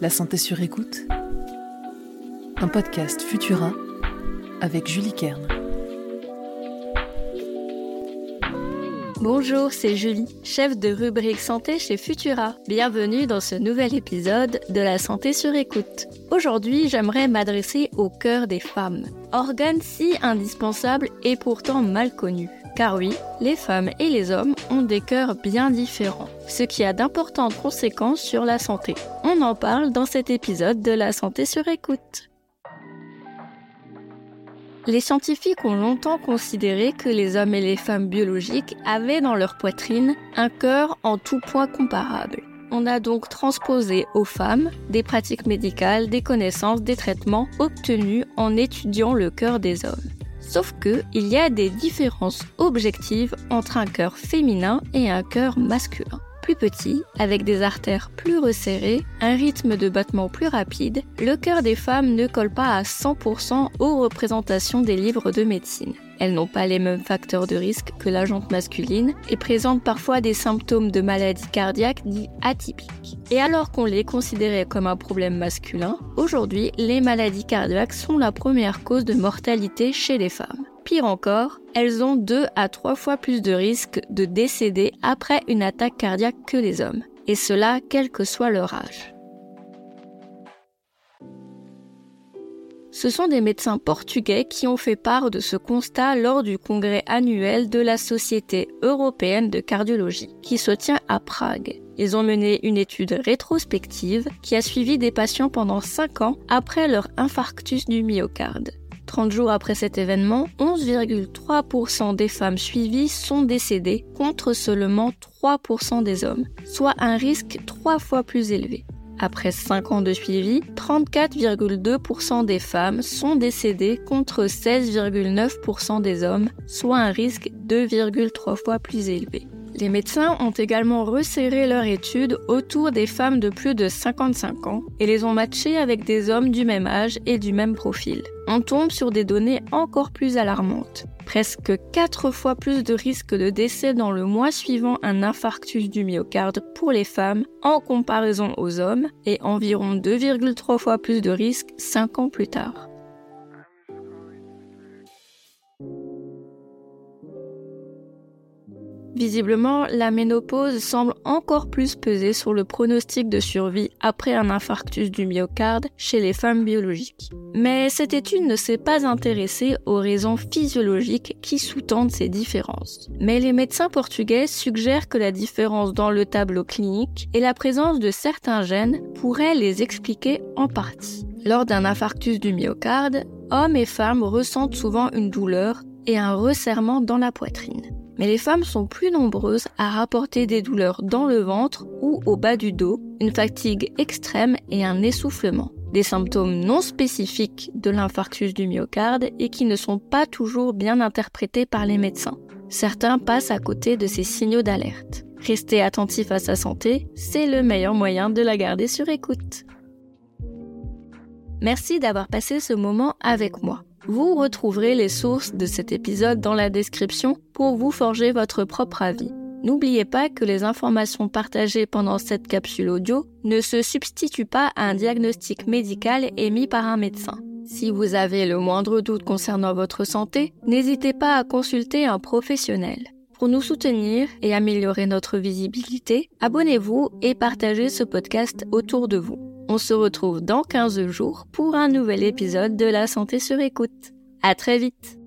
La santé sur écoute. Un podcast Futura avec Julie Kern. Bonjour, c'est Julie, chef de rubrique santé chez Futura. Bienvenue dans ce nouvel épisode de La santé sur écoute. Aujourd'hui, j'aimerais m'adresser au cœur des femmes, organe si indispensable et pourtant mal connu. Car oui, les femmes et les hommes ont des cœurs bien différents, ce qui a d'importantes conséquences sur la santé. On en parle dans cet épisode de La santé sur écoute. Les scientifiques ont longtemps considéré que les hommes et les femmes biologiques avaient dans leur poitrine un cœur en tout point comparable. On a donc transposé aux femmes des pratiques médicales, des connaissances, des traitements obtenus en étudiant le cœur des hommes. Sauf que il y a des différences objectives entre un cœur féminin et un cœur masculin. Plus petit, avec des artères plus resserrées, un rythme de battement plus rapide, le cœur des femmes ne colle pas à 100% aux représentations des livres de médecine. Elles n'ont pas les mêmes facteurs de risque que la masculine et présentent parfois des symptômes de maladie cardiaque dits atypiques. Et alors qu'on les considérait comme un problème masculin, aujourd'hui, les maladies cardiaques sont la première cause de mortalité chez les femmes. Pire encore, elles ont deux à trois fois plus de risques de décéder après une attaque cardiaque que les hommes, et cela quel que soit leur âge. Ce sont des médecins portugais qui ont fait part de ce constat lors du congrès annuel de la Société européenne de cardiologie, qui se tient à Prague. Ils ont mené une étude rétrospective qui a suivi des patients pendant 5 ans après leur infarctus du myocarde. 30 jours après cet événement, 11,3% des femmes suivies sont décédées contre seulement 3% des hommes, soit un risque trois fois plus élevé. Après 5 ans de suivi, 34,2% des femmes sont décédées contre 16,9% des hommes, soit un risque 2,3 fois plus élevé. Les médecins ont également resserré leur étude autour des femmes de plus de 55 ans et les ont matchées avec des hommes du même âge et du même profil. On tombe sur des données encore plus alarmantes presque 4 fois plus de risques de décès dans le mois suivant un infarctus du myocarde pour les femmes en comparaison aux hommes et environ 2,3 fois plus de risques 5 ans plus tard. Visiblement, la ménopause semble encore plus peser sur le pronostic de survie après un infarctus du myocarde chez les femmes biologiques. Mais cette étude ne s'est pas intéressée aux raisons physiologiques qui sous-tendent ces différences. Mais les médecins portugais suggèrent que la différence dans le tableau clinique et la présence de certains gènes pourraient les expliquer en partie. Lors d'un infarctus du myocarde, hommes et femmes ressentent souvent une douleur et un resserrement dans la poitrine mais les femmes sont plus nombreuses à rapporter des douleurs dans le ventre ou au bas du dos, une fatigue extrême et un essoufflement. Des symptômes non spécifiques de l'infarctus du myocarde et qui ne sont pas toujours bien interprétés par les médecins. Certains passent à côté de ces signaux d'alerte. Rester attentif à sa santé, c'est le meilleur moyen de la garder sur écoute. Merci d'avoir passé ce moment avec moi. Vous retrouverez les sources de cet épisode dans la description pour vous forger votre propre avis. N'oubliez pas que les informations partagées pendant cette capsule audio ne se substituent pas à un diagnostic médical émis par un médecin. Si vous avez le moindre doute concernant votre santé, n'hésitez pas à consulter un professionnel. Pour nous soutenir et améliorer notre visibilité, abonnez-vous et partagez ce podcast autour de vous. On se retrouve dans 15 jours pour un nouvel épisode de La Santé sur écoute. À très vite!